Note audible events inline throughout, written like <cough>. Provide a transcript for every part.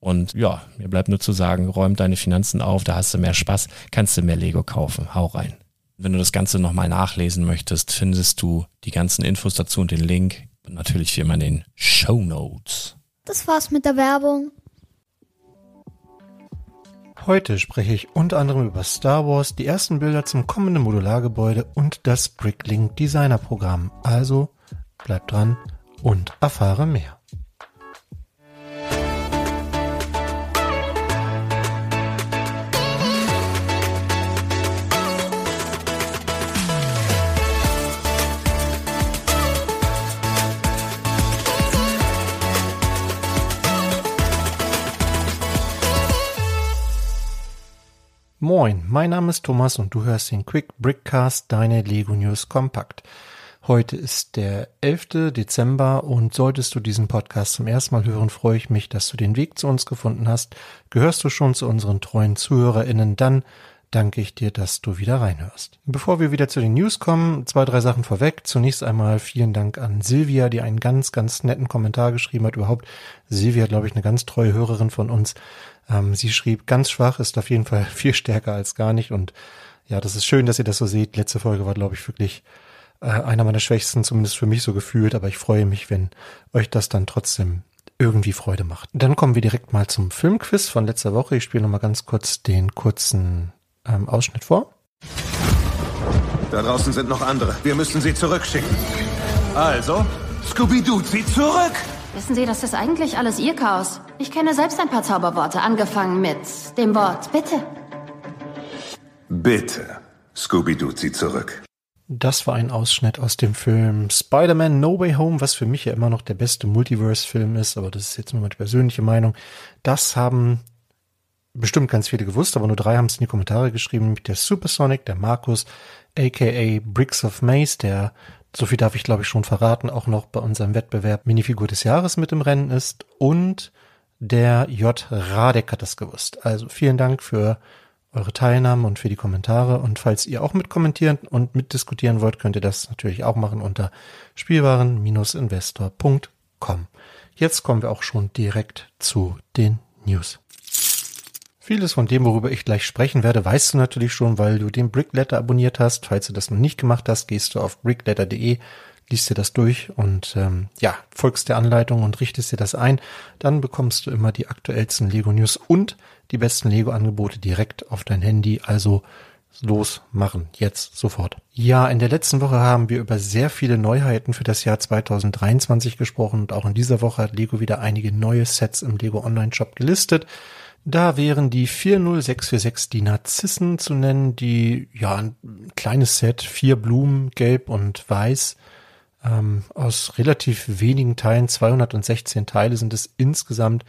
Und ja, mir bleibt nur zu sagen, räum deine Finanzen auf, da hast du mehr Spaß, kannst du mehr Lego kaufen. Hau rein. Wenn du das Ganze nochmal nachlesen möchtest, findest du die ganzen Infos dazu und den Link. Und natürlich wie immer in den Show Notes. Das war's mit der Werbung. Heute spreche ich unter anderem über Star Wars, die ersten Bilder zum kommenden Modulargebäude und das Bricklink Designer Programm. Also bleib dran und erfahre mehr. Moin, mein Name ist Thomas und du hörst den Quick Brickcast, deine Lego News Kompakt. Heute ist der 11. Dezember und solltest du diesen Podcast zum ersten Mal hören, freue ich mich, dass du den Weg zu uns gefunden hast. Gehörst du schon zu unseren treuen ZuhörerInnen, dann danke ich dir, dass du wieder reinhörst. Bevor wir wieder zu den News kommen, zwei, drei Sachen vorweg. Zunächst einmal vielen Dank an Silvia, die einen ganz, ganz netten Kommentar geschrieben hat. Überhaupt, Silvia, glaube ich, eine ganz treue Hörerin von uns. Ähm, sie schrieb, ganz schwach ist auf jeden Fall <laughs> viel stärker als gar nicht. Und ja, das ist schön, dass ihr das so seht. Letzte Folge war, glaube ich, wirklich äh, einer meiner schwächsten, zumindest für mich so gefühlt. Aber ich freue mich, wenn euch das dann trotzdem irgendwie Freude macht. Dann kommen wir direkt mal zum Filmquiz von letzter Woche. Ich spiele nochmal ganz kurz den kurzen ähm, Ausschnitt vor. Da draußen sind noch andere. Wir müssen sie zurückschicken. Also, Scooby-Doo, sie zurück! Wissen Sie, das ist eigentlich alles Ihr Chaos. Ich kenne selbst ein paar Zauberworte, angefangen mit dem Wort Bitte. Bitte. Scooby-Doo zieht zurück. Das war ein Ausschnitt aus dem Film Spider-Man No Way Home, was für mich ja immer noch der beste Multiverse-Film ist, aber das ist jetzt nur meine persönliche Meinung. Das haben bestimmt ganz viele gewusst, aber nur drei haben es in die Kommentare geschrieben, nämlich der Supersonic, der Markus, aka Bricks of Maze, der, so viel darf ich glaube ich schon verraten, auch noch bei unserem Wettbewerb Minifigur des Jahres mit im Rennen ist und der J. Radek hat das gewusst. Also vielen Dank für eure Teilnahme und für die Kommentare. Und falls ihr auch mitkommentieren und mitdiskutieren wollt, könnt ihr das natürlich auch machen unter spielwaren-investor.com. Jetzt kommen wir auch schon direkt zu den News. Vieles von dem, worüber ich gleich sprechen werde, weißt du natürlich schon, weil du den Brickletter abonniert hast. Falls du das noch nicht gemacht hast, gehst du auf brickletter.de, liest dir das durch und ähm, ja, folgst der Anleitung und richtest dir das ein. Dann bekommst du immer die aktuellsten Lego News und die besten Lego-Angebote direkt auf dein Handy. Also los machen, jetzt sofort. Ja, in der letzten Woche haben wir über sehr viele Neuheiten für das Jahr 2023 gesprochen und auch in dieser Woche hat Lego wieder einige neue Sets im Lego Online Shop gelistet. Da wären die 40646 die Narzissen zu nennen, die ja ein kleines Set, vier Blumen, gelb und weiß, ähm, aus relativ wenigen Teilen, 216 Teile sind es insgesamt.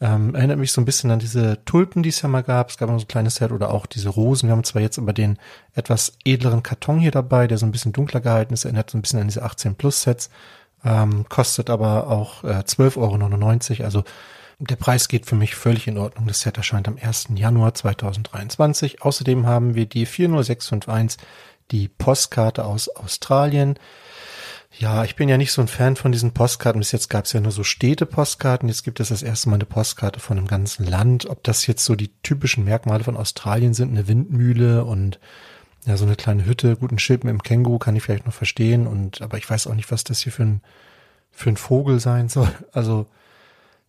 Ähm, erinnert mich so ein bisschen an diese Tulpen, die es ja mal gab. Es gab noch so ein kleines Set oder auch diese Rosen. Wir haben zwar jetzt aber den etwas edleren Karton hier dabei, der so ein bisschen dunkler gehalten ist. Erinnert so ein bisschen an diese 18 Plus Sets. Ähm, kostet aber auch äh, 12,99 Euro. Also der Preis geht für mich völlig in Ordnung. Das Set erscheint am 1. Januar 2023. Außerdem haben wir die 40651, die Postkarte aus Australien. Ja, ich bin ja nicht so ein Fan von diesen Postkarten. Bis jetzt gab es ja nur so Städte-Postkarten. Jetzt gibt es das erste Mal eine Postkarte von einem ganzen Land. Ob das jetzt so die typischen Merkmale von Australien sind, eine Windmühle und ja, so eine kleine Hütte, guten Schild mit dem Känguru kann ich vielleicht noch verstehen. Und aber ich weiß auch nicht, was das hier für ein für ein Vogel sein soll. Also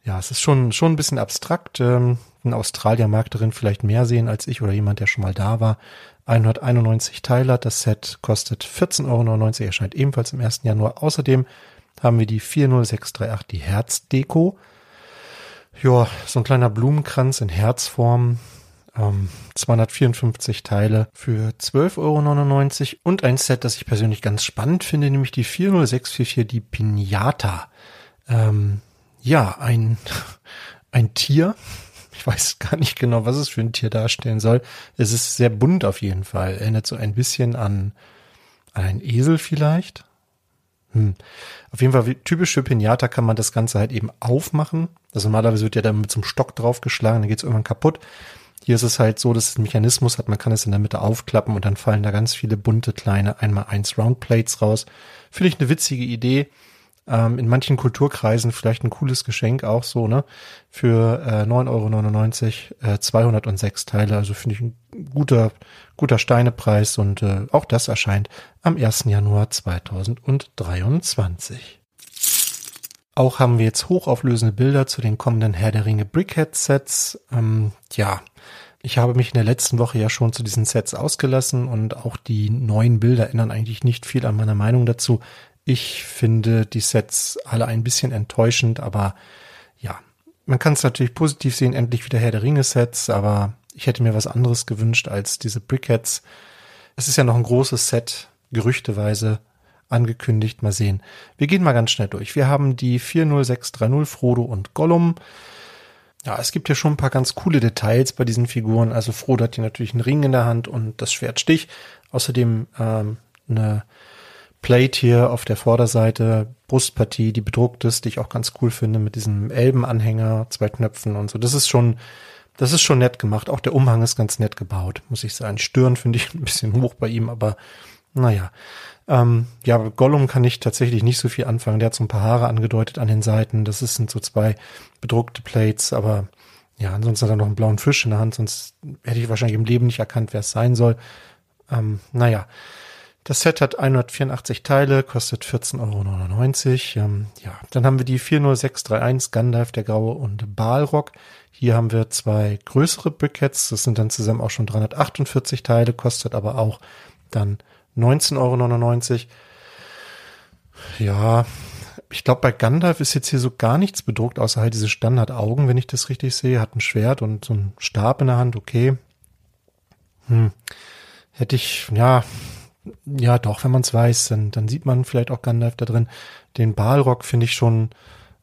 ja, es ist schon, schon ein bisschen abstrakt. Ähm, ein Australier mag darin vielleicht mehr sehen als ich oder jemand, der schon mal da war. 191 Teile hat das Set, kostet 14,99 Euro, erscheint ebenfalls im 1. Januar. Außerdem haben wir die 40638, die Herzdeko. Ja, so ein kleiner Blumenkranz in Herzform. Ähm, 254 Teile für 12,99 Euro und ein Set, das ich persönlich ganz spannend finde, nämlich die 40644, die Pinata. Ähm, ja, ein, ein Tier. Ich weiß gar nicht genau, was es für ein Tier darstellen soll. Es ist sehr bunt auf jeden Fall. Erinnert so ein bisschen an, an einen Esel vielleicht. Hm. Auf jeden Fall, typisch für Pinata kann man das Ganze halt eben aufmachen. Also normalerweise wird ja dann mit so einem Stock draufgeschlagen, dann geht es irgendwann kaputt. Hier ist es halt so, dass es einen Mechanismus hat, man kann es in der Mitte aufklappen und dann fallen da ganz viele bunte kleine einmal eins Roundplates raus. Finde ich eine witzige Idee. Ähm, in manchen Kulturkreisen vielleicht ein cooles Geschenk auch so, ne? Für äh, 9,99 Euro äh, 206 Teile. Also finde ich ein guter, guter Steinepreis und äh, auch das erscheint am 1. Januar 2023. Auch haben wir jetzt hochauflösende Bilder zu den kommenden Herr der Ringe Brickhead Sets. Ähm, ja, ich habe mich in der letzten Woche ja schon zu diesen Sets ausgelassen und auch die neuen Bilder ändern eigentlich nicht viel an meiner Meinung dazu. Ich finde die Sets alle ein bisschen enttäuschend, aber ja, man kann es natürlich positiv sehen, endlich wieder Herr der Ringe Sets, aber ich hätte mir was anderes gewünscht als diese Brickheads. Es ist ja noch ein großes Set, gerüchteweise angekündigt. Mal sehen. Wir gehen mal ganz schnell durch. Wir haben die 40630 Frodo und Gollum. Ja, es gibt ja schon ein paar ganz coole Details bei diesen Figuren. Also Frodo hat hier natürlich einen Ring in der Hand und das Schwert Stich. Außerdem ähm, eine Plate hier auf der Vorderseite, Brustpartie, die bedruckt ist, die ich auch ganz cool finde, mit diesem Elbenanhänger, zwei Knöpfen und so. Das ist schon, das ist schon nett gemacht. Auch der Umhang ist ganz nett gebaut, muss ich sagen. Stirn finde ich <laughs> ein bisschen hoch bei ihm, aber naja. Ähm, ja, Gollum kann ich tatsächlich nicht so viel anfangen. Der hat so ein paar Haare angedeutet an den Seiten. Das sind so zwei bedruckte Plates, aber ja, ansonsten hat er noch einen blauen Fisch in der Hand, sonst hätte ich wahrscheinlich im Leben nicht erkannt, wer es sein soll. Ähm, naja. Das Set hat 184 Teile, kostet 14,99 Euro. Ähm, ja, dann haben wir die 40631 Gandalf, der Graue und Balrog. Hier haben wir zwei größere Brickheads. Das sind dann zusammen auch schon 348 Teile, kostet aber auch dann 19,99 Euro. Ja, ich glaube, bei Gandalf ist jetzt hier so gar nichts bedruckt, außer halt diese Standardaugen, wenn ich das richtig sehe. Hat ein Schwert und so ein Stab in der Hand, okay. Hm. Hätte ich, ja, ja, doch, wenn man es weiß, dann, dann sieht man vielleicht auch Gandalf da drin. Den Balrog finde ich schon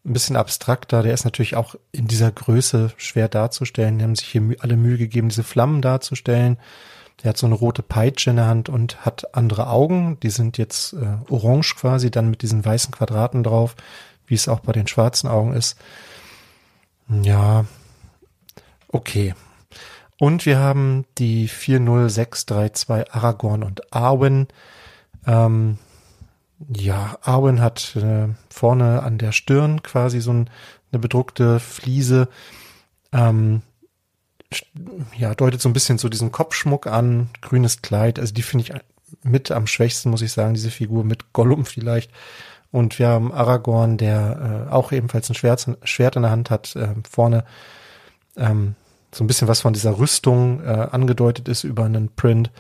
ein bisschen abstrakter. Der ist natürlich auch in dieser Größe schwer darzustellen. Die haben sich hier alle Mühe gegeben, diese Flammen darzustellen. Der hat so eine rote Peitsche in der Hand und hat andere Augen. Die sind jetzt äh, orange quasi, dann mit diesen weißen Quadraten drauf, wie es auch bei den schwarzen Augen ist. Ja, okay. Und wir haben die 40632 Aragorn und Arwen. Ähm, ja, Arwen hat äh, vorne an der Stirn quasi so ein, eine bedruckte Fliese. Ähm, ja, deutet so ein bisschen so diesen Kopfschmuck an, grünes Kleid. Also die finde ich mit am schwächsten, muss ich sagen, diese Figur mit Gollum vielleicht. Und wir haben Aragorn, der äh, auch ebenfalls ein Schwert, Schwert in der Hand hat, äh, vorne ähm, so ein bisschen was von dieser Rüstung äh, angedeutet ist über einen Print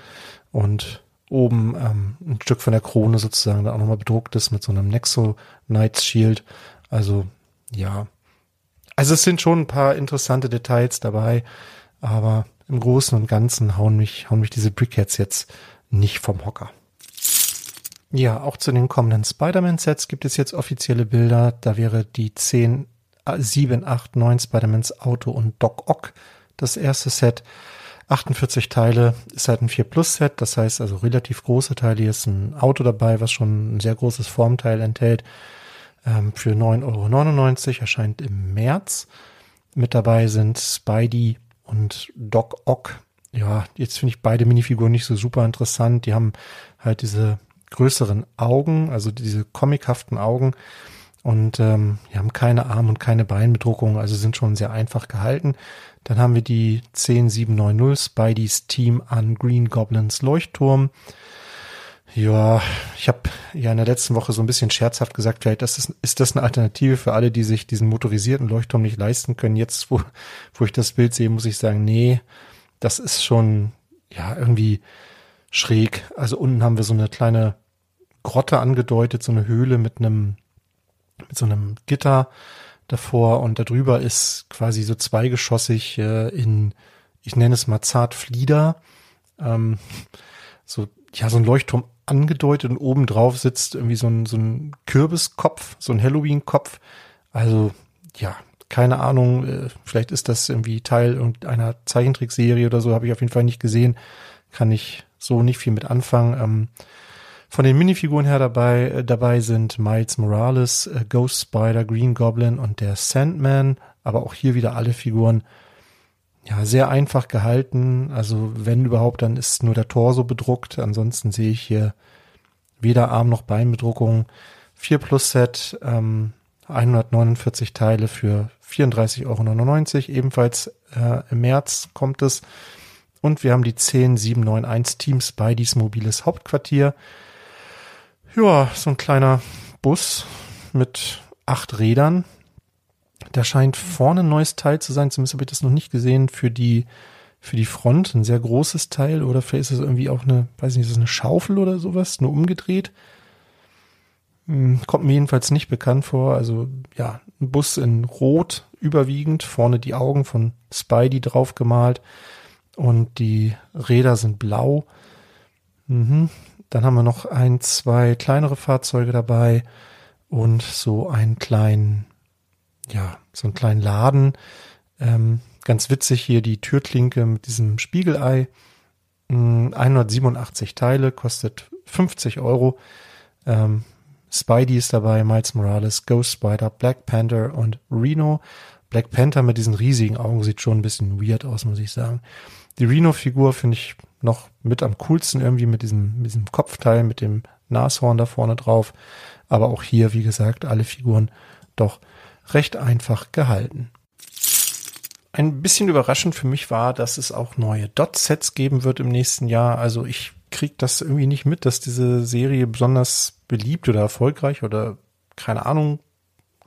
und oben ähm, ein Stück von der Krone sozusagen da auch nochmal bedruckt ist mit so einem Nexo Knights Shield. Also ja, also es sind schon ein paar interessante Details dabei, aber im Großen und Ganzen hauen mich, hauen mich diese Brickheads jetzt nicht vom Hocker. Ja, auch zu den kommenden Spider-Man-Sets gibt es jetzt offizielle Bilder. Da wäre die 10, 7, 8, 9 Spider-Mans Auto und Doc Ock das erste Set. 48 Teile ist halt ein 4 Plus Set, das heißt also relativ große Teile. Hier ist ein Auto dabei, was schon ein sehr großes Formteil enthält. Ähm, für 9,99 Euro erscheint im März. Mit dabei sind Spidey und Doc Ock. Ja, jetzt finde ich beide Minifiguren nicht so super interessant. Die haben halt diese größeren Augen, also diese comichaften Augen und ähm, die haben keine Arm- und keine Beinbedruckung, also sind schon sehr einfach gehalten. Dann haben wir die 10790 Spideys Team an Green Goblins Leuchtturm. Ja, ich habe ja in der letzten Woche so ein bisschen scherzhaft gesagt, vielleicht ist das, ist das eine Alternative für alle, die sich diesen motorisierten Leuchtturm nicht leisten können. Jetzt, wo, wo ich das Bild sehe, muss ich sagen, nee, das ist schon ja irgendwie schräg. Also unten haben wir so eine kleine Grotte angedeutet, so eine Höhle mit einem, mit so einem Gitter davor und darüber ist quasi so zweigeschossig äh, in, ich nenne es mal zart Flieder, ähm, so, ja, so ein Leuchtturm angedeutet und oben drauf sitzt irgendwie so ein, so ein Kürbiskopf, so ein Halloween-Kopf. Also, ja, keine Ahnung, äh, vielleicht ist das irgendwie Teil irgendeiner Zeichentrickserie oder so, habe ich auf jeden Fall nicht gesehen. Kann ich so nicht viel mit anfangen. Ähm, von den Minifiguren her dabei, äh, dabei sind Miles Morales, äh, Ghost Spider, Green Goblin und der Sandman, aber auch hier wieder alle Figuren ja sehr einfach gehalten. Also wenn überhaupt, dann ist nur der Torso bedruckt. Ansonsten sehe ich hier weder Arm noch Beinbedruckung. 4 Plus Set, ähm, 149 Teile für 34,99 Euro. Ebenfalls äh, im März kommt es. Und wir haben die 10791 Teams bei dies mobiles Hauptquartier. Ja, so ein kleiner Bus mit acht Rädern. Da scheint vorne ein neues Teil zu sein, zumindest habe ich das noch nicht gesehen, für die, für die Front. Ein sehr großes Teil oder vielleicht ist es irgendwie auch eine, weiß nicht, ist das eine Schaufel oder sowas, nur umgedreht. Hm, kommt mir jedenfalls nicht bekannt vor. Also ja, ein Bus in Rot überwiegend, vorne die Augen von Spidey drauf gemalt und die Räder sind blau. Mhm. Dann haben wir noch ein, zwei kleinere Fahrzeuge dabei und so einen kleinen, ja, so einen kleinen Laden. Ähm, ganz witzig hier die Türklinke mit diesem Spiegelei. 187 hm, Teile, kostet 50 Euro. Ähm, Spidey ist dabei, Miles Morales, Ghost Spider, Black Panther und Reno. Black Panther mit diesen riesigen Augen sieht schon ein bisschen weird aus, muss ich sagen. Die Reno-Figur finde ich noch mit am coolsten irgendwie mit diesem, mit diesem Kopfteil, mit dem Nashorn da vorne drauf. Aber auch hier, wie gesagt, alle Figuren doch recht einfach gehalten. Ein bisschen überraschend für mich war, dass es auch neue Dot-Sets geben wird im nächsten Jahr. Also ich krieg das irgendwie nicht mit, dass diese Serie besonders beliebt oder erfolgreich oder keine Ahnung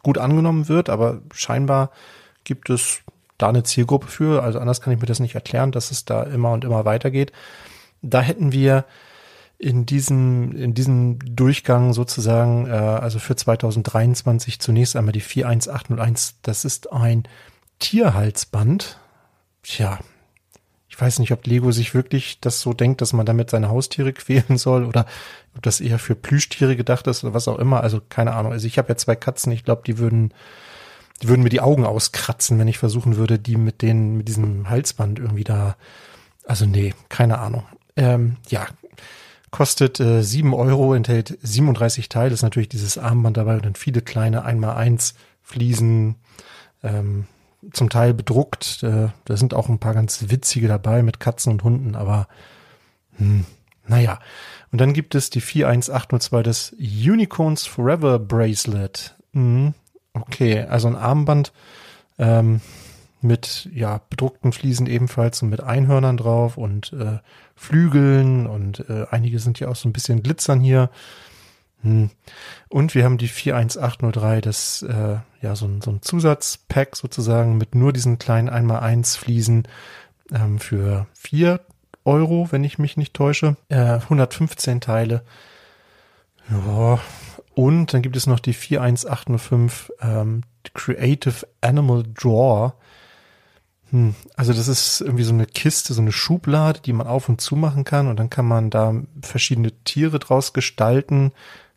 gut angenommen wird, aber scheinbar gibt es da eine Zielgruppe für. Also anders kann ich mir das nicht erklären, dass es da immer und immer weitergeht. Da hätten wir in diesem, in diesem Durchgang sozusagen, äh, also für 2023 zunächst einmal die 41801. Das ist ein Tierhalsband. Tja, Ich weiß nicht, ob Lego sich wirklich das so denkt, dass man damit seine Haustiere <laughs> quälen soll oder ob das eher für Plüschtiere gedacht ist oder was auch immer. Also keine Ahnung. Also ich habe ja zwei Katzen. Ich glaube, die würden, die würden mir die Augen auskratzen, wenn ich versuchen würde, die mit denen, mit diesem Halsband irgendwie da. Also nee, keine Ahnung. Ähm, ja, kostet äh, 7 Euro, enthält 37 Teile, ist natürlich dieses Armband dabei und dann viele kleine 1x1 Fliesen, ähm, zum Teil bedruckt. Äh, da sind auch ein paar ganz witzige dabei mit Katzen und Hunden, aber hm, naja. Und dann gibt es die 41802, das Unicorns Forever Bracelet. Hm, okay, also ein Armband ähm, mit ja bedruckten Fliesen ebenfalls und mit Einhörnern drauf und äh, Flügeln und äh, einige sind ja auch so ein bisschen glitzern hier. Hm. Und wir haben die 41803, das äh, ja so ein, so ein Zusatzpack sozusagen mit nur diesen kleinen 1x1 Fliesen ähm, für 4 Euro, wenn ich mich nicht täusche. Äh, 115 Teile. Ja. Und dann gibt es noch die 41805 ähm, Creative Animal Drawer. Hm, also das ist irgendwie so eine Kiste, so eine Schublade, die man auf und zu machen kann und dann kann man da verschiedene Tiere draus gestalten.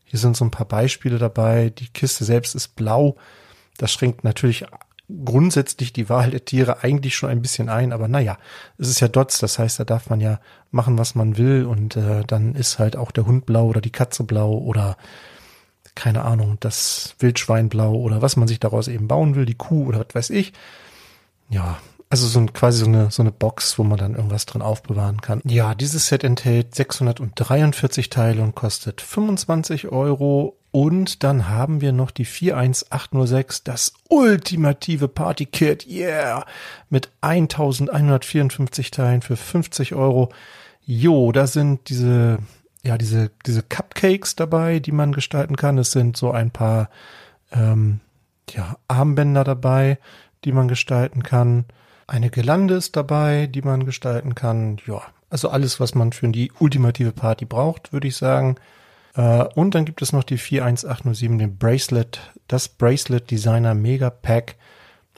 Hier sind so ein paar Beispiele dabei. Die Kiste selbst ist blau. Das schränkt natürlich grundsätzlich die Wahl der Tiere eigentlich schon ein bisschen ein, aber naja, es ist ja Dots, das heißt, da darf man ja machen, was man will und äh, dann ist halt auch der Hund blau oder die Katze blau oder keine Ahnung, das Wildschwein blau oder was man sich daraus eben bauen will, die Kuh oder was weiß ich. Ja, also so ein, quasi so eine, so eine Box, wo man dann irgendwas drin aufbewahren kann. Ja, dieses Set enthält 643 Teile und kostet 25 Euro. Und dann haben wir noch die 41806, das ultimative Party Kit, yeah, mit 1154 Teilen für 50 Euro. Jo, da sind diese, ja, diese, diese Cupcakes dabei, die man gestalten kann. Es sind so ein paar, ähm, ja, Armbänder dabei, die man gestalten kann. Eine Gelande ist dabei, die man gestalten kann. Ja, also alles, was man für die ultimative Party braucht, würde ich sagen. Äh, und dann gibt es noch die 41807, den Bracelet, das Bracelet Designer Mega Pack.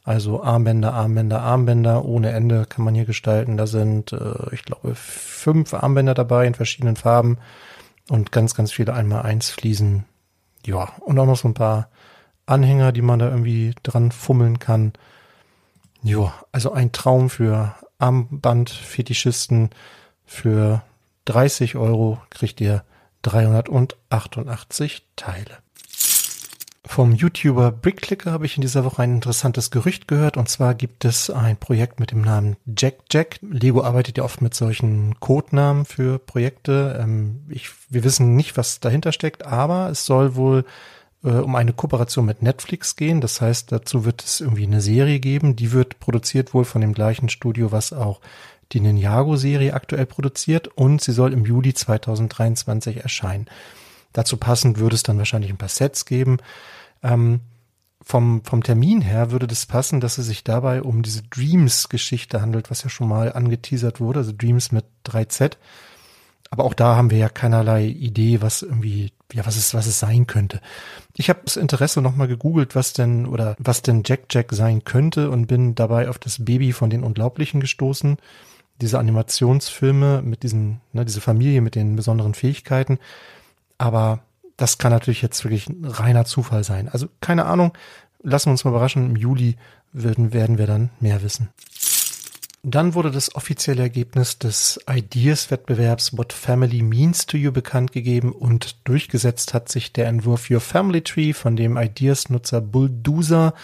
Also Armbänder, Armbänder, Armbänder ohne Ende kann man hier gestalten. Da sind, äh, ich glaube, fünf Armbänder dabei in verschiedenen Farben und ganz, ganz viele einmal eins Fliesen. Ja, und auch noch so ein paar Anhänger, die man da irgendwie dran fummeln kann. Jo, also ein Traum für Armbandfetischisten. Für 30 Euro kriegt ihr 388 Teile. Vom YouTuber Brickclicker habe ich in dieser Woche ein interessantes Gerücht gehört. Und zwar gibt es ein Projekt mit dem Namen Jack Jack. Lego arbeitet ja oft mit solchen Codenamen für Projekte. Ähm, ich, wir wissen nicht, was dahinter steckt, aber es soll wohl äh, um eine Kooperation mit Netflix gehen. Das heißt, dazu wird es irgendwie eine Serie geben. Die wird produziert wohl von dem gleichen Studio, was auch die Ninjago-Serie aktuell produziert und sie soll im Juli 2023 erscheinen. Dazu passend würde es dann wahrscheinlich ein paar Sets geben. Ähm, vom, vom Termin her würde das passen, dass es sich dabei um diese Dreams-Geschichte handelt, was ja schon mal angeteasert wurde, also Dreams mit 3Z. Aber auch da haben wir ja keinerlei Idee, was irgendwie, ja, was es, was es sein könnte. Ich habe das Interesse nochmal gegoogelt, was denn oder was denn Jack Jack sein könnte und bin dabei auf das Baby von den Unglaublichen gestoßen. Diese Animationsfilme mit diesen, ne, diese Familie mit den besonderen Fähigkeiten. Aber das kann natürlich jetzt wirklich ein reiner Zufall sein. Also keine Ahnung. Lassen wir uns mal überraschen. Im Juli werden, werden wir dann mehr wissen. Dann wurde das offizielle Ergebnis des Ideas-Wettbewerbs What Family Means to You bekannt gegeben und durchgesetzt hat sich der Entwurf Your Family Tree von dem Ideas-Nutzer Bulldozer.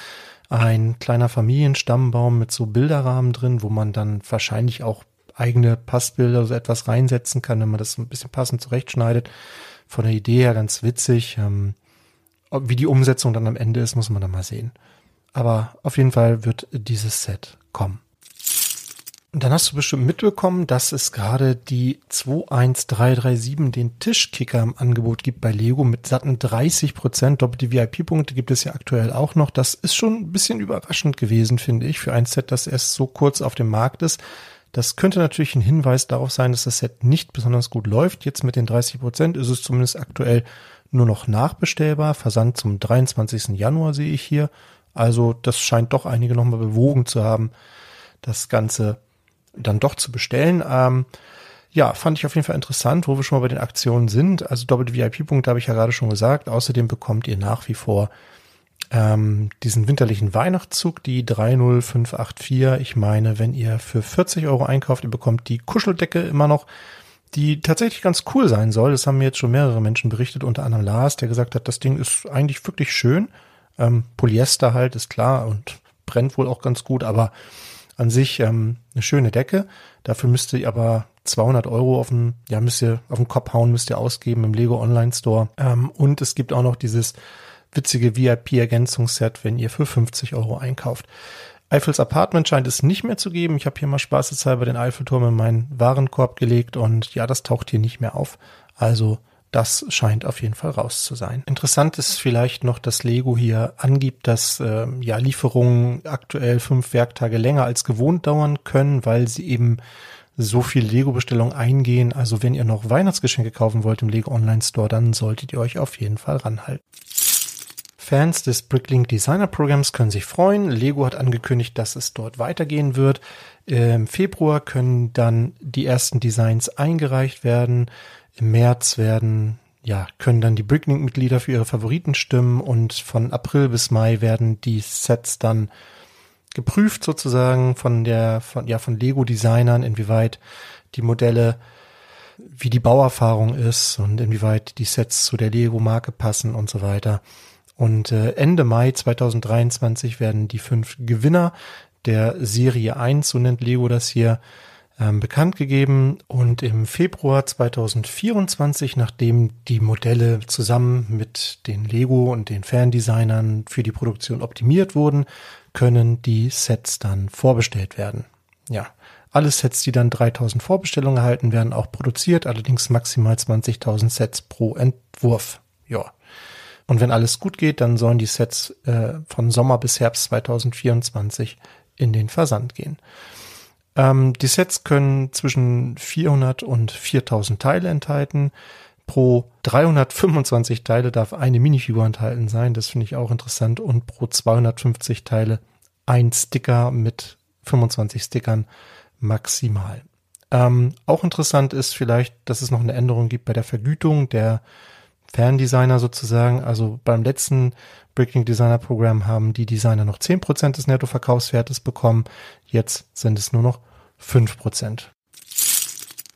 Ein kleiner Familienstammbaum mit so Bilderrahmen drin, wo man dann wahrscheinlich auch eigene Passbilder so etwas reinsetzen kann, wenn man das ein bisschen passend zurechtschneidet. Von der Idee her ganz witzig. Ähm, wie die Umsetzung dann am Ende ist, muss man dann mal sehen. Aber auf jeden Fall wird dieses Set kommen. Und dann hast du bestimmt mitbekommen, dass es gerade die 21337, den Tischkicker im Angebot gibt bei Lego mit satten 30 Prozent. Doppelte VIP-Punkte gibt es ja aktuell auch noch. Das ist schon ein bisschen überraschend gewesen, finde ich, für ein Set, das erst so kurz auf dem Markt ist. Das könnte natürlich ein Hinweis darauf sein, dass das Set nicht besonders gut läuft. Jetzt mit den 30 Prozent ist es zumindest aktuell nur noch nachbestellbar. Versand zum 23. Januar sehe ich hier. Also das scheint doch einige nochmal bewogen zu haben, das Ganze dann doch zu bestellen. Ähm, ja, fand ich auf jeden Fall interessant, wo wir schon mal bei den Aktionen sind. Also doppelte VIP-Punkte habe ich ja gerade schon gesagt. Außerdem bekommt ihr nach wie vor ähm, diesen winterlichen Weihnachtszug, die 30584. Ich meine, wenn ihr für 40 Euro einkauft, ihr bekommt die Kuscheldecke immer noch, die tatsächlich ganz cool sein soll. Das haben mir jetzt schon mehrere Menschen berichtet, unter anderem Lars, der gesagt hat, das Ding ist eigentlich wirklich schön. Ähm, Polyester halt, ist klar und brennt wohl auch ganz gut, aber an sich ähm, eine schöne Decke. Dafür müsst ihr aber 200 Euro auf den, ja, müsst ihr auf den Kopf hauen, müsst ihr ausgeben im Lego Online Store. Ähm, und es gibt auch noch dieses witzige VIP-Ergänzungsset, wenn ihr für 50 Euro einkauft. Eiffels Apartment scheint es nicht mehr zu geben. Ich habe hier mal spaßeshalber den Eiffelturm in meinen Warenkorb gelegt und ja, das taucht hier nicht mehr auf. Also das scheint auf jeden Fall raus zu sein. Interessant ist vielleicht noch, dass Lego hier angibt, dass äh, ja Lieferungen aktuell fünf Werktage länger als gewohnt dauern können, weil sie eben so viel Lego-Bestellungen eingehen. Also wenn ihr noch Weihnachtsgeschenke kaufen wollt im Lego Online Store, dann solltet ihr euch auf jeden Fall ranhalten. Fans des Bricklink Designer Programms können sich freuen. Lego hat angekündigt, dass es dort weitergehen wird. Im Februar können dann die ersten Designs eingereicht werden. Im März werden, ja, können dann die Bricklink-Mitglieder für ihre Favoriten stimmen und von April bis Mai werden die Sets dann geprüft sozusagen von der, von, ja, von Lego-Designern, inwieweit die Modelle wie die Bauerfahrung ist und inwieweit die Sets zu der Lego-Marke passen und so weiter. Und äh, Ende Mai 2023 werden die fünf Gewinner der Serie 1, so nennt Lego das hier, ähm, bekannt gegeben. Und im Februar 2024, nachdem die Modelle zusammen mit den Lego und den Fandesignern für die Produktion optimiert wurden, können die Sets dann vorbestellt werden. Ja, alle Sets, die dann 3000 Vorbestellungen erhalten, werden auch produziert, allerdings maximal 20.000 Sets pro Entwurf. Ja. Und wenn alles gut geht, dann sollen die Sets äh, von Sommer bis Herbst 2024 in den Versand gehen. Ähm, die Sets können zwischen 400 und 4000 Teile enthalten. Pro 325 Teile darf eine Minifigur enthalten sein. Das finde ich auch interessant. Und pro 250 Teile ein Sticker mit 25 Stickern maximal. Ähm, auch interessant ist vielleicht, dass es noch eine Änderung gibt bei der Vergütung der Ferndesigner sozusagen. Also beim letzten Breaking Designer Programm haben die Designer noch 10% des Nettoverkaufswertes bekommen. Jetzt sind es nur noch 5%.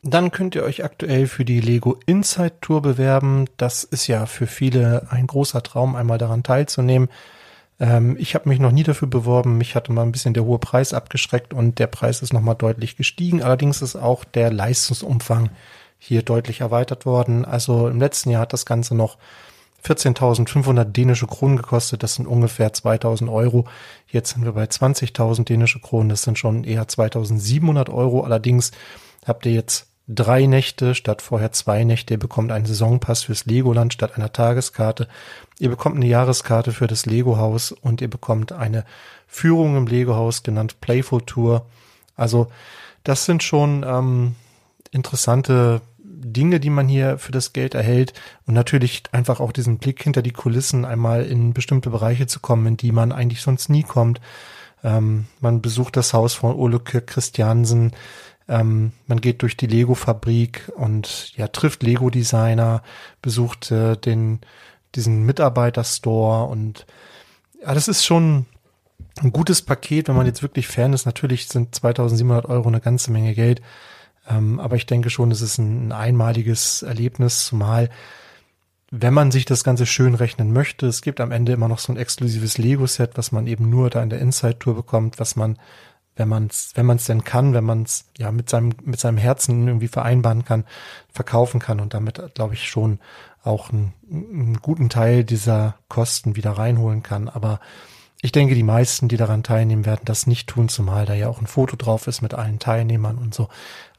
Dann könnt ihr euch aktuell für die Lego Inside Tour bewerben. Das ist ja für viele ein großer Traum, einmal daran teilzunehmen. Ähm, ich habe mich noch nie dafür beworben. Mich hatte mal ein bisschen der hohe Preis abgeschreckt und der Preis ist nochmal deutlich gestiegen. Allerdings ist auch der Leistungsumfang hier deutlich erweitert worden. Also im letzten Jahr hat das Ganze noch 14.500 dänische Kronen gekostet. Das sind ungefähr 2.000 Euro. Jetzt sind wir bei 20.000 dänische Kronen. Das sind schon eher 2.700 Euro. Allerdings habt ihr jetzt drei Nächte statt vorher zwei Nächte. Ihr bekommt einen Saisonpass fürs Legoland statt einer Tageskarte. Ihr bekommt eine Jahreskarte für das Lego-Haus und ihr bekommt eine Führung im Lego-Haus genannt Playful Tour. Also das sind schon ähm, interessante Dinge, die man hier für das Geld erhält und natürlich einfach auch diesen Blick hinter die Kulissen einmal in bestimmte Bereiche zu kommen, in die man eigentlich sonst nie kommt. Ähm, man besucht das Haus von Ole Kirk Christiansen, ähm, man geht durch die Lego-Fabrik und ja trifft Lego-Designer, besucht äh, den diesen Mitarbeiter-Store und ja, das ist schon ein gutes Paket, wenn man jetzt wirklich Fan ist. Natürlich sind 2700 Euro eine ganze Menge Geld. Ähm, aber ich denke schon, es ist ein, ein einmaliges Erlebnis, zumal wenn man sich das Ganze schön rechnen möchte, es gibt am Ende immer noch so ein exklusives Lego-Set, was man eben nur da in der Inside-Tour bekommt, was man, wenn man es, wenn man es denn kann, wenn man es ja mit seinem, mit seinem Herzen irgendwie vereinbaren kann, verkaufen kann und damit, glaube ich, schon auch einen, einen guten Teil dieser Kosten wieder reinholen kann. Aber ich denke, die meisten, die daran teilnehmen, werden das nicht tun, zumal da ja auch ein Foto drauf ist mit allen Teilnehmern und so.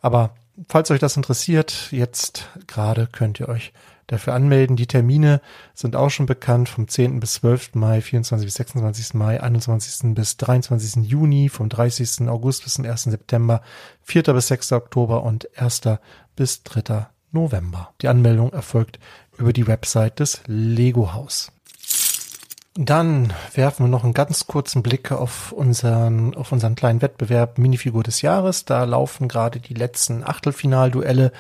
Aber falls euch das interessiert, jetzt gerade könnt ihr euch dafür anmelden. Die Termine sind auch schon bekannt vom 10. bis 12. Mai, 24. bis 26. Mai, 21. bis 23. Juni, vom 30. August bis zum 1. September, 4. bis 6. Oktober und 1. bis 3. November. Die Anmeldung erfolgt über die Website des Lego Haus. Dann werfen wir noch einen ganz kurzen Blick auf unseren, auf unseren kleinen Wettbewerb Minifigur des Jahres. Da laufen gerade die letzten Achtelfinalduelle.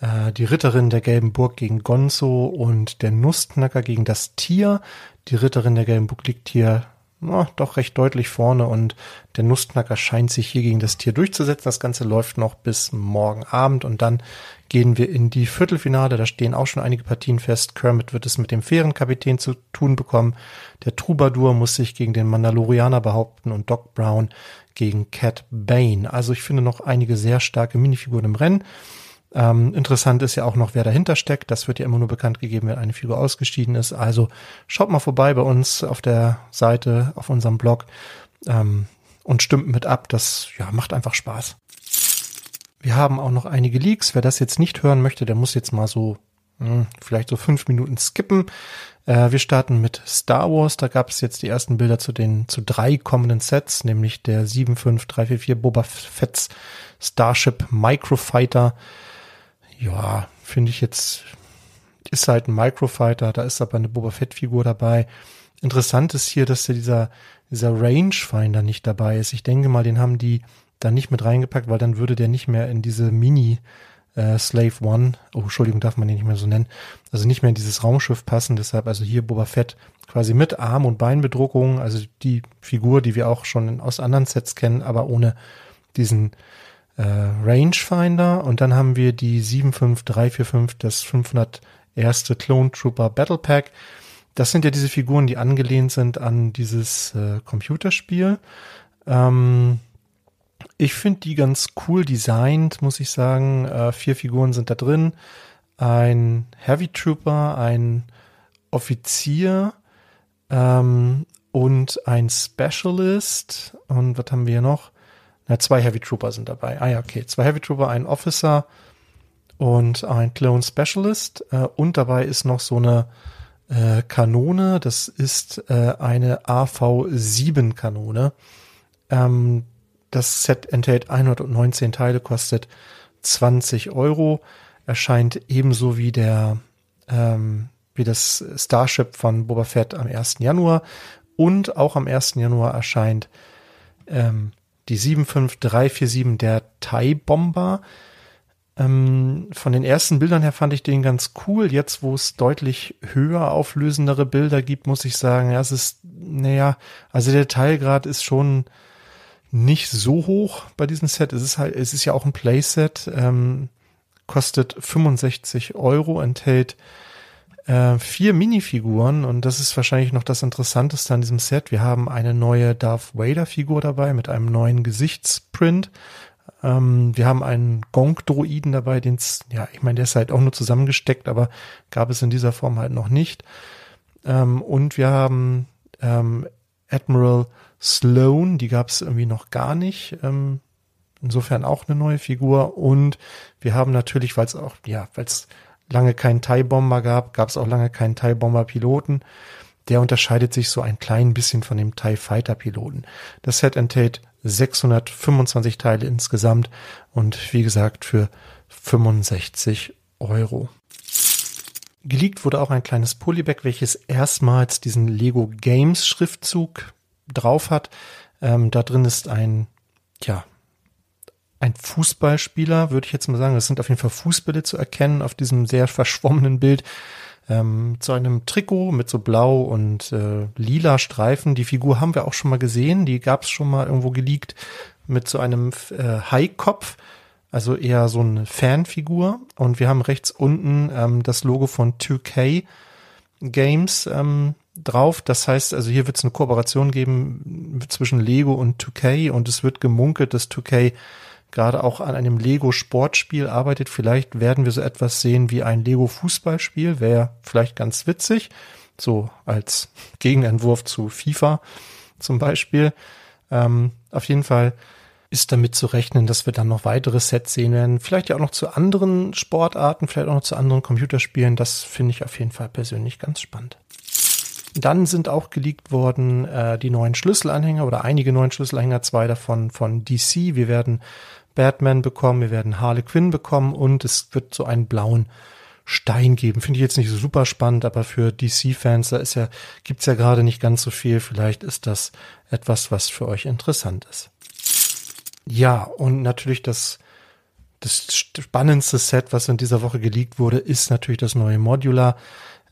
Äh, die Ritterin der Gelben Burg gegen Gonzo und der Nussknacker gegen das Tier. Die Ritterin der Gelben Burg liegt hier na, doch recht deutlich vorne und der Nussknacker scheint sich hier gegen das Tier durchzusetzen. Das Ganze läuft noch bis morgen Abend und dann gehen wir in die Viertelfinale. Da stehen auch schon einige Partien fest. Kermit wird es mit dem Fährenkapitän zu tun bekommen. Der Troubadour muss sich gegen den Mandalorianer behaupten und Doc Brown gegen Cat Bane. Also ich finde noch einige sehr starke Minifiguren im Rennen. Ähm, interessant ist ja auch noch, wer dahinter steckt. Das wird ja immer nur bekannt gegeben, wenn eine Figur ausgeschieden ist. Also schaut mal vorbei bei uns auf der Seite, auf unserem Blog ähm, und stimmt mit ab. Das ja, macht einfach Spaß. Wir haben auch noch einige Leaks. Wer das jetzt nicht hören möchte, der muss jetzt mal so mh, hm, vielleicht so fünf Minuten skippen. Äh, wir starten mit Star Wars. Da gab es jetzt die ersten Bilder zu den zu drei kommenden Sets, nämlich der 75344 Boba Fett's Starship Microfighter ja, finde ich jetzt, ist halt ein Microfighter, da ist aber eine Boba Fett-Figur dabei. Interessant ist hier, dass dieser, dieser Rangefinder nicht dabei ist. Ich denke mal, den haben die da nicht mit reingepackt, weil dann würde der nicht mehr in diese Mini äh, Slave One, oh, Entschuldigung, darf man den nicht mehr so nennen, also nicht mehr in dieses Raumschiff passen. Deshalb also hier Boba Fett quasi mit Arm- und Beinbedruckung, also die Figur, die wir auch schon aus anderen Sets kennen, aber ohne diesen äh, Rangefinder und dann haben wir die 75345, das 501. Clone Trooper Battle Pack. Das sind ja diese Figuren, die angelehnt sind an dieses äh, Computerspiel. Ähm, ich finde die ganz cool designt, muss ich sagen. Äh, vier Figuren sind da drin. Ein Heavy Trooper, ein Offizier ähm, und ein Specialist. Und was haben wir hier noch? Na, zwei Heavy Trooper sind dabei. Ah ja, okay. Zwei Heavy Trooper, ein Officer und ein Clone Specialist. Äh, und dabei ist noch so eine äh, Kanone. Das ist äh, eine AV7 Kanone. Ähm, das Set enthält 119 Teile, kostet 20 Euro. Erscheint ebenso wie der ähm, wie das Starship von Boba Fett am 1. Januar. Und auch am 1. Januar erscheint ähm, die 75347, der Thai Bomber. Ähm, von den ersten Bildern her fand ich den ganz cool. Jetzt, wo es deutlich höher auflösendere Bilder gibt, muss ich sagen, ja, es ist, naja, also der Teilgrad ist schon nicht so hoch bei diesem Set. Es ist halt, es ist ja auch ein Playset, ähm, kostet 65 Euro, enthält äh, vier Minifiguren und das ist wahrscheinlich noch das Interessanteste an diesem Set. Wir haben eine neue Darth Vader Figur dabei mit einem neuen Gesichtsprint. Ähm, wir haben einen Gonk-Droiden dabei, den ja, ich meine, der ist halt auch nur zusammengesteckt, aber gab es in dieser Form halt noch nicht. Ähm, und wir haben ähm, Admiral Sloan, die gab es irgendwie noch gar nicht. Ähm, insofern auch eine neue Figur. Und wir haben natürlich, weil es auch, ja, weil es lange keinen TIE-Bomber gab, gab es auch lange keinen TIE-Bomber-Piloten. Der unterscheidet sich so ein klein bisschen von dem TIE Fighter-Piloten. Das Set enthält 625 Teile insgesamt und wie gesagt für 65 Euro. Geleakt wurde auch ein kleines Polybag, welches erstmals diesen Lego Games Schriftzug drauf hat. Ähm, da drin ist ein, ja, ein Fußballspieler, würde ich jetzt mal sagen. Es sind auf jeden Fall Fußbälle zu erkennen auf diesem sehr verschwommenen Bild. Ähm, zu einem Trikot mit so blau und äh, lila Streifen. Die Figur haben wir auch schon mal gesehen. Die gab es schon mal irgendwo geleakt mit so einem äh, Haikopf. Also eher so eine Fanfigur. Und wir haben rechts unten ähm, das Logo von 2K Games ähm, drauf. Das heißt, also hier wird es eine Kooperation geben zwischen Lego und 2K und es wird gemunkelt, dass 2K gerade auch an einem Lego-Sportspiel arbeitet. Vielleicht werden wir so etwas sehen wie ein Lego-Fußballspiel, wäre vielleicht ganz witzig, so als Gegenentwurf zu FIFA zum Beispiel. Ähm, auf jeden Fall ist damit zu rechnen, dass wir dann noch weitere Sets sehen werden. Vielleicht ja auch noch zu anderen Sportarten, vielleicht auch noch zu anderen Computerspielen. Das finde ich auf jeden Fall persönlich ganz spannend. Dann sind auch geleakt worden äh, die neuen Schlüsselanhänger oder einige neuen Schlüsselanhänger, zwei davon von DC. Wir werden Batman bekommen, wir werden Harley Quinn bekommen und es wird so einen blauen Stein geben. Finde ich jetzt nicht so super spannend, aber für DC-Fans, da ist ja, gibt's ja gerade nicht ganz so viel. Vielleicht ist das etwas, was für euch interessant ist. Ja, und natürlich das, das spannendste Set, was in dieser Woche geleakt wurde, ist natürlich das neue Modular,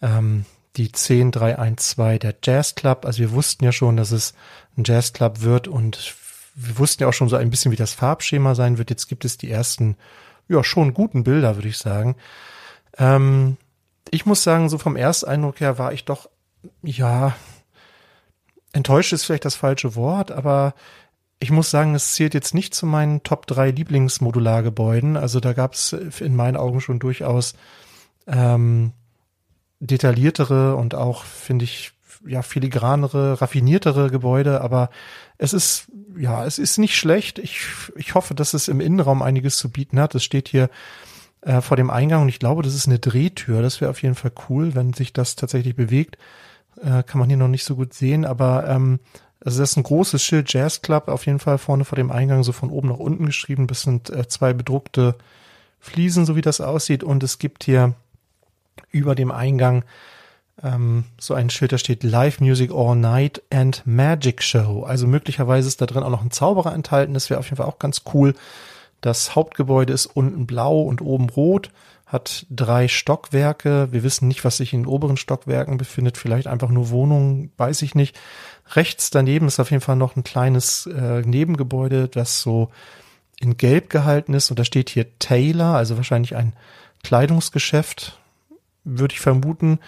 ähm, die 10312 der Jazz Club. Also wir wussten ja schon, dass es ein Jazz Club wird und wir wussten ja auch schon so ein bisschen, wie das Farbschema sein wird. Jetzt gibt es die ersten, ja, schon guten Bilder, würde ich sagen. Ähm, ich muss sagen, so vom Ersteindruck her war ich doch, ja, enttäuscht ist vielleicht das falsche Wort, aber ich muss sagen, es zählt jetzt nicht zu meinen Top 3 Lieblingsmodulargebäuden. Also da gab es in meinen Augen schon durchaus ähm, detailliertere und auch, finde ich, ja, filigranere, raffiniertere Gebäude, aber es ist, ja, es ist nicht schlecht. Ich, ich hoffe, dass es im Innenraum einiges zu bieten hat. Es steht hier äh, vor dem Eingang und ich glaube, das ist eine Drehtür. Das wäre auf jeden Fall cool, wenn sich das tatsächlich bewegt. Äh, kann man hier noch nicht so gut sehen, aber ähm, also das ist ein großes Schild Jazz Club, auf jeden Fall vorne vor dem Eingang, so von oben nach unten geschrieben. Das sind äh, zwei bedruckte Fliesen, so wie das aussieht. Und es gibt hier über dem Eingang ähm, so ein Schild, da steht Live Music All Night and Magic Show. Also möglicherweise ist da drin auch noch ein Zauberer enthalten. Das wäre auf jeden Fall auch ganz cool. Das Hauptgebäude ist unten blau und oben rot, hat drei Stockwerke. Wir wissen nicht, was sich in den oberen Stockwerken befindet. Vielleicht einfach nur Wohnungen, weiß ich nicht. Rechts daneben ist auf jeden Fall noch ein kleines äh, Nebengebäude, das so in Gelb gehalten ist. Und da steht hier Taylor, also wahrscheinlich ein Kleidungsgeschäft, würde ich vermuten.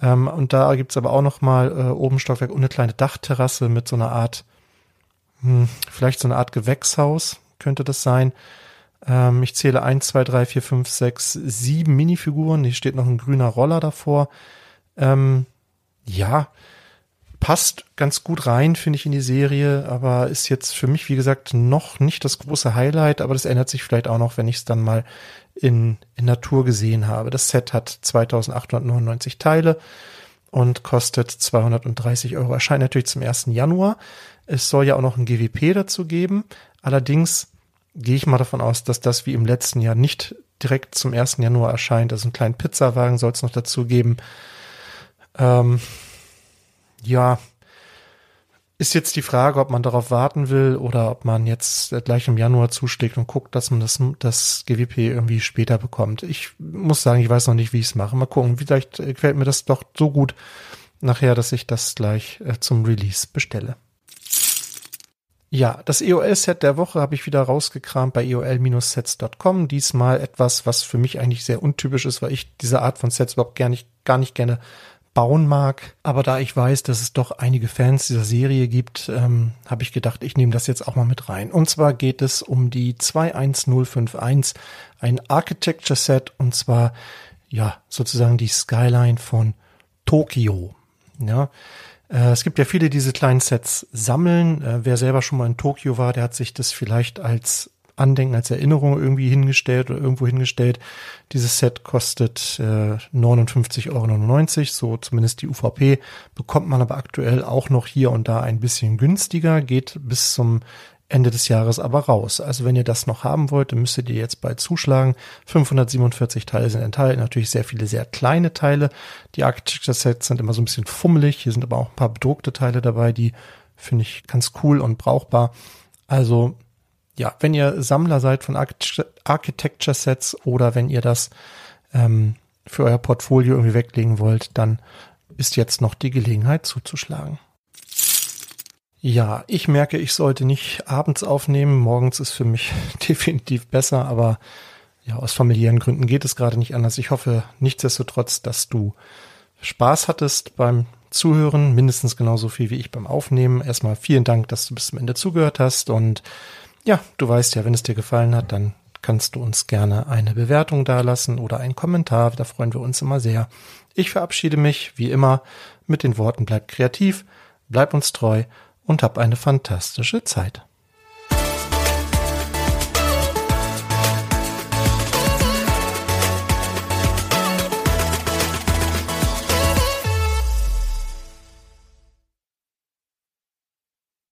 Ähm, und da gibt's aber auch noch mal äh, oben Stockwerk und eine kleine Dachterrasse mit so einer Art, hm, vielleicht so eine Art Gewächshaus könnte das sein. Ähm, ich zähle eins, zwei, drei, vier, fünf, sechs, sieben Minifiguren. Hier steht noch ein grüner Roller davor. Ähm, ja, passt ganz gut rein, finde ich, in die Serie, aber ist jetzt für mich, wie gesagt, noch nicht das große Highlight, aber das ändert sich vielleicht auch noch, wenn ich es dann mal in, in Natur gesehen habe. Das Set hat 2899 Teile und kostet 230 Euro. Erscheint natürlich zum 1. Januar. Es soll ja auch noch ein GWP dazu geben. Allerdings gehe ich mal davon aus, dass das wie im letzten Jahr nicht direkt zum 1. Januar erscheint. Also einen kleinen Pizzawagen soll es noch dazu geben. Ähm, ja, ist jetzt die Frage, ob man darauf warten will oder ob man jetzt gleich im Januar zuschlägt und guckt, dass man das, das GWP irgendwie später bekommt. Ich muss sagen, ich weiß noch nicht, wie ich es mache. Mal gucken, vielleicht gefällt mir das doch so gut nachher, dass ich das gleich äh, zum Release bestelle. Ja, das EOL-Set der Woche habe ich wieder rausgekramt bei eol-sets.com. Diesmal etwas, was für mich eigentlich sehr untypisch ist, weil ich diese Art von Sets überhaupt gar nicht, gar nicht gerne bauen mag. Aber da ich weiß, dass es doch einige Fans dieser Serie gibt, ähm, habe ich gedacht, ich nehme das jetzt auch mal mit rein. Und zwar geht es um die 21051, ein Architecture Set und zwar ja sozusagen die Skyline von Tokio. Ja, äh, es gibt ja viele, die diese kleinen Sets sammeln. Äh, wer selber schon mal in Tokio war, der hat sich das vielleicht als Andenken, als Erinnerung irgendwie hingestellt oder irgendwo hingestellt. Dieses Set kostet äh, 59,99 Euro, so zumindest die UVP. Bekommt man aber aktuell auch noch hier und da ein bisschen günstiger, geht bis zum Ende des Jahres aber raus. Also wenn ihr das noch haben wollt, dann müsstet ihr jetzt bald zuschlagen. 547 Teile sind enthalten, natürlich sehr viele sehr kleine Teile. Die Architecture Sets sind immer so ein bisschen fummelig. Hier sind aber auch ein paar bedruckte Teile dabei, die finde ich ganz cool und brauchbar. Also ja, wenn ihr Sammler seid von Architecture Sets oder wenn ihr das ähm, für euer Portfolio irgendwie weglegen wollt, dann ist jetzt noch die Gelegenheit zuzuschlagen. Ja, ich merke, ich sollte nicht abends aufnehmen. Morgens ist für mich <laughs> definitiv besser, aber ja, aus familiären Gründen geht es gerade nicht anders. Ich hoffe nichtsdestotrotz, dass du Spaß hattest beim Zuhören, mindestens genauso viel wie ich beim Aufnehmen. Erstmal vielen Dank, dass du bis zum Ende zugehört hast und ja, du weißt ja, wenn es dir gefallen hat, dann kannst du uns gerne eine Bewertung dalassen oder einen Kommentar. Da freuen wir uns immer sehr. Ich verabschiede mich, wie immer, mit den Worten bleib kreativ, bleib uns treu und hab eine fantastische Zeit.